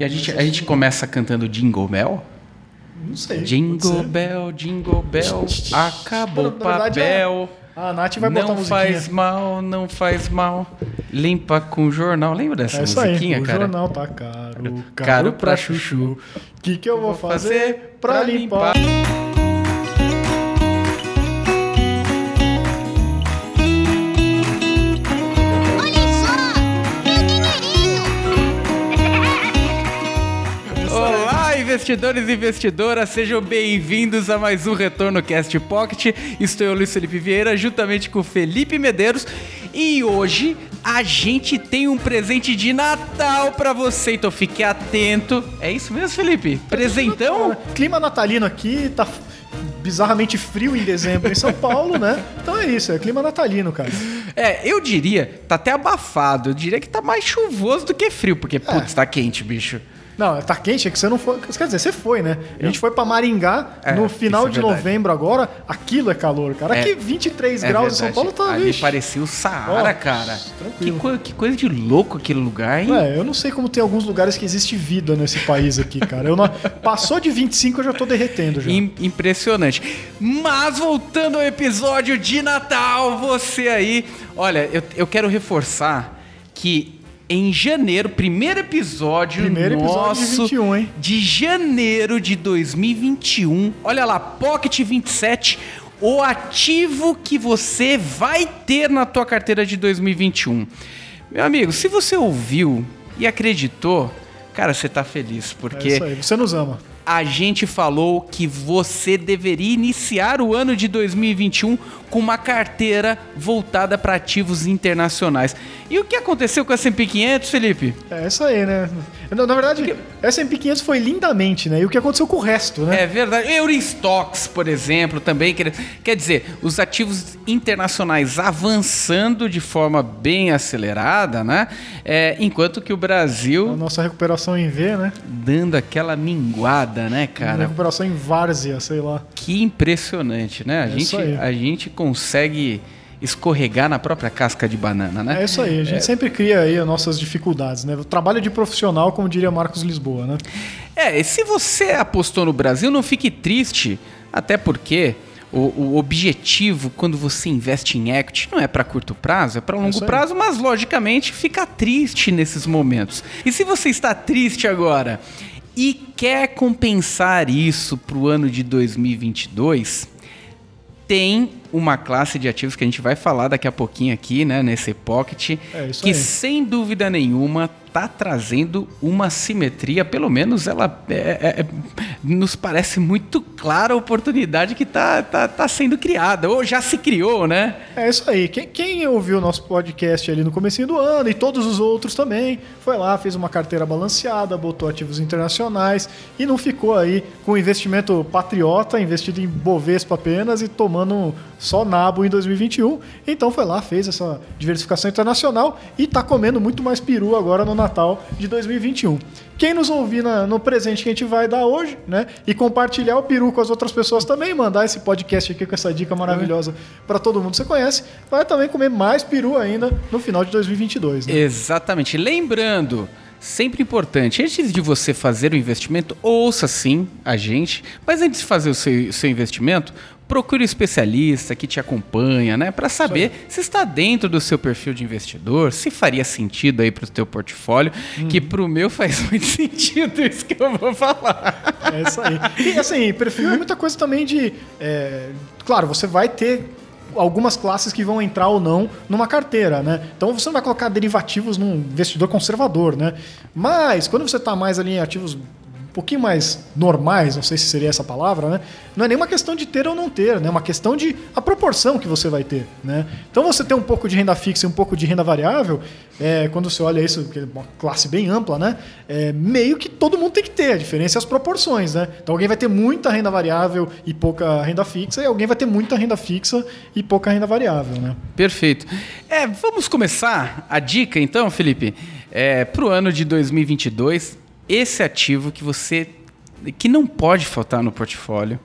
E a gente, a gente começa cantando Jingle Bell? Não sei. Jingle Bell, Jingle Bell, acabou o papel. A Nath vai botar Não musiquinha. faz mal, não faz mal. Limpa com jornal. Lembra dessa É isso aí. musiquinha, o cara? jornal tá caro, caro, Caro pra pra chuchu. O que, que eu vou fazer pra limpar? Olhem investidores e investidoras, sejam bem-vindos a mais um Retorno Cast Pocket. Estou eu, Luiz Felipe Vieira, juntamente com Felipe Medeiros. E hoje a gente tem um presente de Natal pra você, então fique atento. É isso mesmo, Felipe? Presentão? Clima natalino aqui, tá bizarramente frio em dezembro em São Paulo, né? Então é isso, é clima natalino, cara. É, eu diria, tá até abafado. Eu diria que tá mais chuvoso do que frio, porque, putz, tá quente, bicho. Não, tá quente, é que você não foi. Quer dizer, você foi, né? A gente foi pra Maringá É, no final é de novembro agora. Aquilo é calor, cara. É. Aqui 23 É graus em São. Paulo tá. Ali vixe. parecia o Saara, cara. Que, que coisa de louco aquele lugar, hein? É, eu não sei como tem alguns lugares que existe vida nesse país aqui, cara. Eu não... Passou de 25, eu já tô derretendo já. Im- Impressionante. Mas voltando ao episódio de Natal, você aí. Olha, eu, eu quero reforçar que em janeiro, primeiro episódio Primeiro episódio de nosso 21, hein? de janeiro de 2021. Olha lá, Pocket 27, o ativo que você vai ter na tua carteira de 2021. Meu amigo, se você ouviu e acreditou, cara, você tá feliz, É porque isso aí, você nos ama. A gente falou que você deveria iniciar o ano de 2021 com uma carteira voltada para ativos internacionais. E o que aconteceu com a S&P 500, Felipe? É isso aí, né? Na, na verdade, essa MP 500 foi lindamente, né? E o que aconteceu com o resto, né? É verdade. Eurostox, por exemplo, também. Quer, quer dizer, os ativos internacionais avançando de forma bem acelerada, né? É, enquanto que o A Brasil nossa recuperação em V, né? dando aquela minguada, né, cara? Recuperação em Várzea, sei lá. Que impressionante, né? A, É gente, a gente consegue escorregar na própria casca de banana, né? É isso aí, a gente sempre cria aí as nossas dificuldades, né? O trabalho de profissional, como diria Marcos Lisboa, né? É, e se você apostou no Brasil, não fique triste, até porque o, o objetivo quando você investe em equity não é para curto prazo, é para longo isso aí. prazo, mas logicamente fica triste nesses momentos. E se você está triste agora e quer compensar isso para o ano de 2022, tem uma classe de ativos que a gente vai falar daqui a pouquinho aqui, né, nesse pocket, É que aí. sem dúvida nenhuma tá trazendo uma simetria, pelo menos ela é- é- é- nos parece muito clara a oportunidade que tá, tá, tá sendo criada, ou já se criou, né? É isso aí. Quem, quem ouviu o nosso podcast ali no comecinho do ano e todos os outros também, foi lá, fez uma carteira balanceada, botou ativos internacionais e não ficou aí com investimento patriota, investido em Bovespa apenas e tomando só nabo em 2021. Então foi lá, fez essa diversificação internacional e tá comendo muito mais peru agora no Natal de 2021. Quem nos ouvir na- no presente que a gente vai dar hoje, né? E compartilhar o peru com as outras pessoas também, mandar esse podcast aqui com essa dica maravilhosa para todo mundo que você conhece, vai também comer mais peru ainda no final de 2022. Né? Exatamente. Lembrando, sempre importante, antes de você fazer o investimento, ouça sim a gente, mas antes de fazer o seu, seu investimento, procure um especialista que te acompanha, né, para saber se está dentro do seu perfil de investidor, se faria sentido aí para o teu portfólio, que para o meu faz muito sentido isso que eu vou falar. É isso aí. E assim, perfil é muita coisa também de. é, claro, você vai ter algumas classes que vão entrar ou não numa carteira, né? Então você não vai colocar derivativos num investidor conservador, né? Mas quando você está mais ali em ativos pouquinho mais normais, não sei se seria essa palavra, né? Não é nem uma questão de ter ou não ter, né? É uma questão de a proporção que você vai ter, né? Então você tem um pouco de renda fixa e um pouco de renda variável, é, quando você olha isso, que é uma classe bem ampla, né? É, meio que todo mundo tem que ter, a diferença é as proporções, né? Então alguém vai ter muita renda variável e pouca renda fixa, e alguém vai ter muita renda fixa e pouca renda variável, né? Perfeito. É, vamos começar a dica então, Felipe, é, para o ano de 2022, esse ativo que você que não pode faltar no portfólio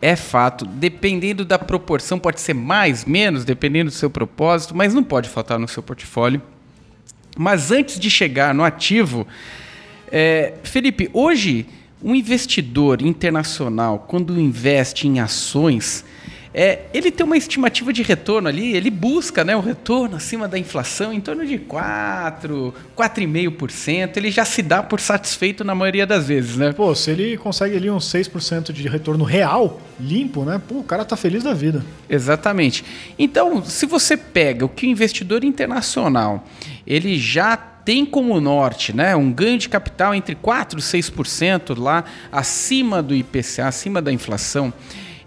é fato, dependendo da proporção, pode ser mais, menos, dependendo do seu propósito, mas não pode faltar no seu portfólio. Mas antes de chegar no ativo, É, Felipe, hoje um investidor internacional, quando investe em ações, é, ele tem uma estimativa de retorno ali, ele busca né, o retorno acima da inflação em torno de 4, 4,5%. Ele já se dá por satisfeito na maioria das vezes, né? Pô, se ele consegue ali uns 6% de retorno real, limpo, né? Pô, o cara tá feliz da vida. Exatamente. Então, se você pega o que o investidor internacional ele já tem como norte né, um ganho de capital entre 4% e 6% lá acima do IPCA, acima da inflação.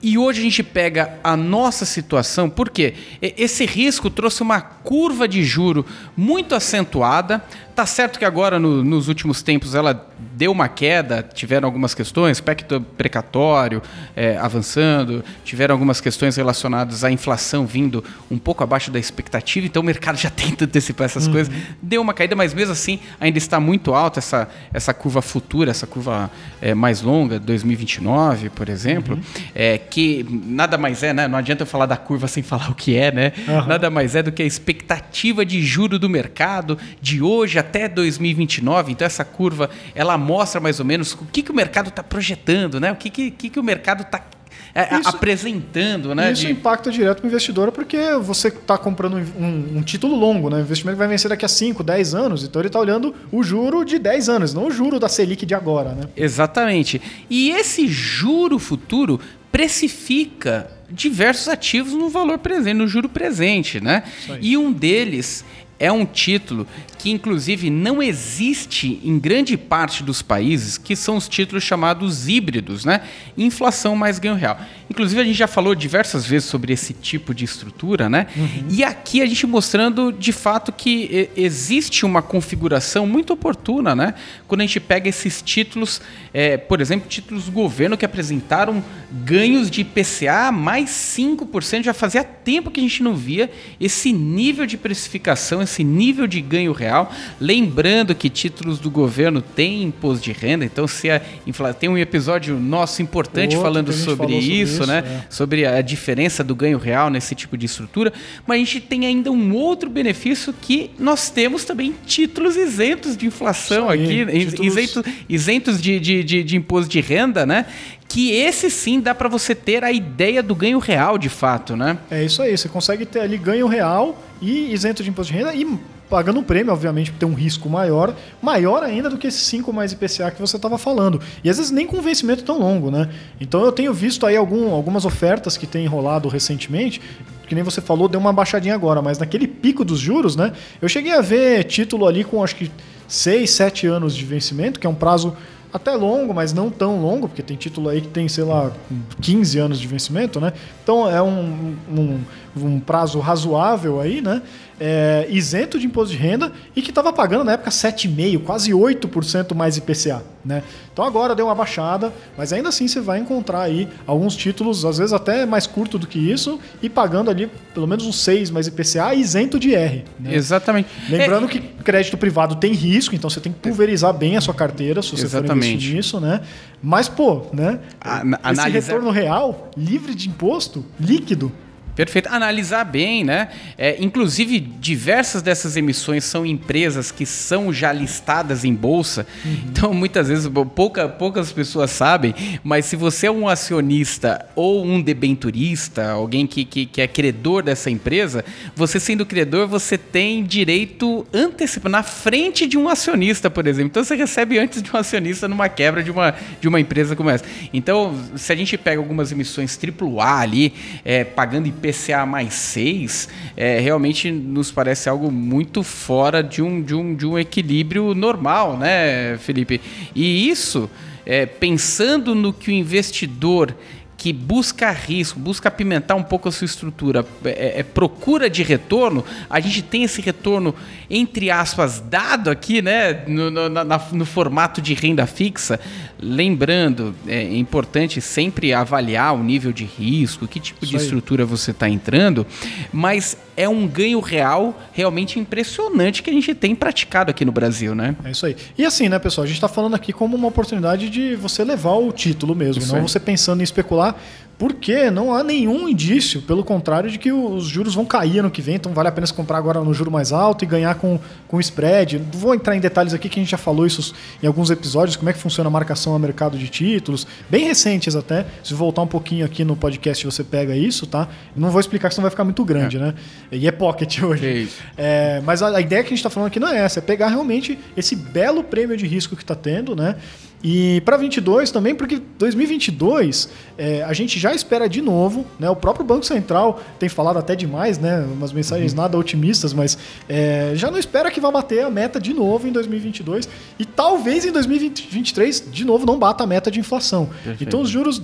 E hoje a gente pega a nossa situação, porque esse risco trouxe uma curva de juro muito acentuada. Tá certo que agora, no, nos últimos tempos, ela deu uma queda, tiveram algumas questões, aspecto precatório é, avançando, tiveram algumas questões relacionadas à inflação vindo um pouco abaixo da expectativa, então o mercado já tenta antecipar essas uhum. coisas. Deu uma caída, mas mesmo assim ainda está muito alta essa, essa curva futura, essa curva é, mais longa, 2029, por exemplo, uhum. é, que nada mais é, né? Não adianta eu falar da curva sem falar o que é, né? Uhum. Nada mais é do que a expectativa de juro do mercado de hoje até até 2029. Então essa curva ela mostra mais ou menos o que, que o mercado está projetando, né? O que, que, que, que o mercado está é, isso, apresentando, né? Isso de... impacta direto para o investidor porque você está comprando um, um, título longo, né? O investimento vai vencer daqui a 5, 10 anos, então ele está olhando o juro de 10 anos, não o juro da Selic de agora, né? Exatamente. E esse juro futuro precifica diversos ativos no valor presente, no juro presente, né? E um deles é um título que, inclusive, não existe em grande parte dos países, que são os títulos chamados híbridos, né? Inflação mais ganho real. Inclusive, a gente já falou diversas vezes sobre esse tipo de estrutura, né? Uhum. E aqui a gente mostrando, de fato, que existe uma configuração muito oportuna, né? Quando a gente pega esses títulos, é, por exemplo, títulos do governo que apresentaram ganhos de IPCA mais 5%, já fazia tempo que a gente não via esse nível de precificação, esse nível de ganho real. Lembrando que títulos do governo têm imposto de renda, então se a infla... tem um episódio nosso importante Outro falando sobre sobre isso, né? É. Sobre a diferença do ganho real nesse tipo de estrutura. Mas a gente tem ainda um outro benefício que nós temos também títulos isentos de inflação aí, aqui, títulos... isentos, isentos de, de, de, de imposto de renda, né? que esse sim dá para você ter a ideia do ganho real de fato, né? É isso aí, você consegue ter ali ganho real e isento de imposto de renda e pagando um prêmio, obviamente, ter um risco maior, maior ainda do que esses 5 mais IPCA que você estava falando. E às vezes nem com vencimento tão longo, né? Então eu tenho visto aí algum, algumas ofertas que têm rolado recentemente, que nem você falou, deu uma baixadinha agora, mas naquele pico dos juros, né? Eu cheguei a ver título ali com acho que 6, 7 anos de vencimento, que é um prazo até longo, mas não tão longo, porque tem título aí que tem, sei lá, 15 anos de vencimento, né? Então é um, um, um prazo razoável aí, né? É, isento de imposto de renda e que estava pagando na época 7,5%, quase 8% mais IPCA. Né? Então agora deu uma baixada, mas ainda assim você vai encontrar aí alguns títulos, às vezes até mais curto do que isso, e pagando ali pelo menos uns 6 mais IPCA isento de R. Né? Exatamente. Lembrando é, que crédito privado tem risco, então você tem que pulverizar bem a sua carteira se você exatamente. for investir nisso, né? Mas, pô, né? A, esse analisar... retorno real, livre de imposto, líquido, Perfeito. Analisar bem, né? É, inclusive, diversas dessas emissões são empresas que são já listadas em bolsa. Uhum. Então, muitas vezes, pouca, poucas pessoas sabem, mas se você é um acionista ou um debenturista, alguém que, que, que é credor dessa empresa, você sendo credor, você tem direito antecipado, na frente de um acionista, por exemplo. Então, você recebe antes de um acionista numa quebra de uma, de uma empresa como essa. Então, se a gente pega algumas emissões AAA ali, é, pagando IP IPCA mais 6 é, realmente nos parece algo muito fora de um, de um, de um equilíbrio normal, né, Felipe? E isso, é, pensando no que o investidor que busca risco, busca apimentar um pouco a sua estrutura, é, é, procura de retorno, a gente tem esse retorno, entre aspas, dado aqui, né, no, no, na, no formato de renda fixa. Lembrando, é importante sempre avaliar o nível de risco, que tipo Isso de aí. estrutura você está entrando, mas é um ganho real realmente impressionante que a gente tem praticado aqui no Brasil, né? É isso aí. E assim, né, pessoal, a gente está falando aqui como uma oportunidade de você levar o título mesmo, isso não você pensando em especular porque não há nenhum indício, pelo contrário, de que os juros vão cair ano que vem, então vale a pena se comprar agora no juro mais alto e ganhar com, com spread. Não vou entrar em detalhes aqui, que a gente já falou isso em alguns episódios, como é que funciona a marcação a mercado de títulos, bem recentes até. Se voltar um pouquinho aqui no podcast, você pega isso, tá? Não vou explicar, senão vai ficar muito grande, né? E é pocket hoje. É. É, mas a, a ideia que a gente está falando aqui não é essa, é pegar realmente esse belo prêmio de risco que está tendo, né? E para 22 também, porque 2022 é, a gente já espera de novo, né? O próprio Banco Central tem falado até demais, né? Umas mensagens nada otimistas, mas é, já não espera que vá bater a meta de novo em 2022 e talvez em 2023 de novo não bata a meta de inflação. Perfeito. Então os juros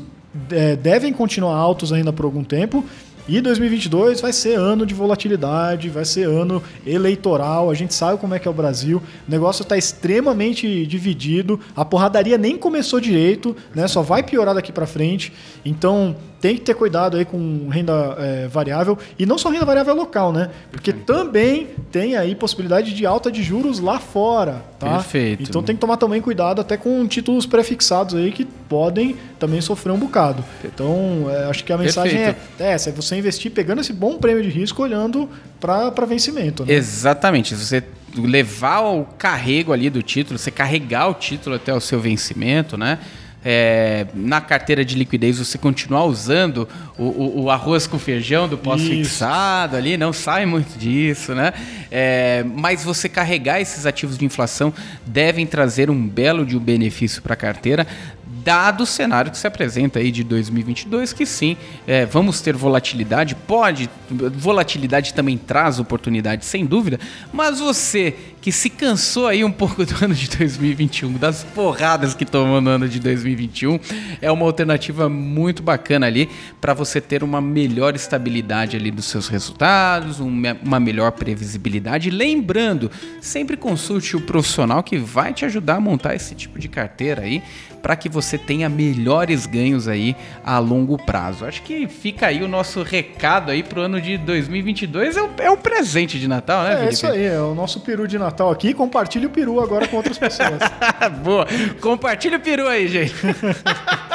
é, devem continuar altos ainda por algum tempo. E 2022 vai ser ano de volatilidade, vai ser ano eleitoral. A gente sabe como é que é o Brasil. O negócio está extremamente dividido. A porradaria nem começou direito, né? Só vai piorar daqui para frente. Então tem que ter cuidado aí com renda é, variável e não só renda variável local, né? Porque também tem aí possibilidade de alta de juros lá fora, tá? Perfeito. Então tem que tomar também cuidado até com títulos prefixados aí que podem também sofrer um bocado. Então é, acho que a mensagem Perfeito. é, é essa, é você investir pegando esse bom prêmio de risco olhando para vencimento. Né? Exatamente. Se você levar o carrego ali do título, você carregar o título até o seu vencimento, né? É, na carteira de liquidez você continuar usando o, o- o arroz com feijão do pós-fixado ali, não sai muito disso, né? É, mas você carregar esses ativos de inflação devem trazer um belo de um benefício para a carteira, dado o cenário que se apresenta aí de 2022, que sim, é, vamos ter volatilidade, pode, volatilidade também traz oportunidade, sem dúvida, mas você que se cansou aí um pouco do ano de 2021, das porradas que tomou no ano de 2021, é uma alternativa muito bacana ali para você ter uma melhor estabilidade ali dos seus resultados, um uma melhor previsibilidade. Lembrando, sempre consulte o profissional que vai te ajudar a montar esse tipo de carteira aí para que você tenha melhores ganhos aí a longo prazo. Acho que fica aí o nosso recado aí pro ano de 2022. É um, é um presente de Natal, né, É Felipe? isso aí, é o nosso peru de Natal aqui. Compartilhe o peru agora com outras pessoas. Boa. Compartilha o peru aí, gente.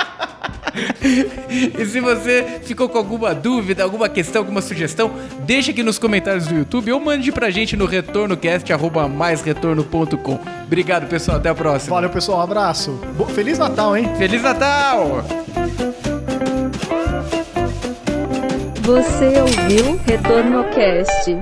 e se você ficou com alguma dúvida, alguma questão, alguma sugestão, deixa aqui nos comentários do YouTube ou mande pra gente no retornocast@maisretorno.com. Obrigado, pessoal, até a próxima. Valeu, pessoal. Um abraço. Bo- Feliz Natal, hein? Feliz Natal! Você ouviu Retorno Cast.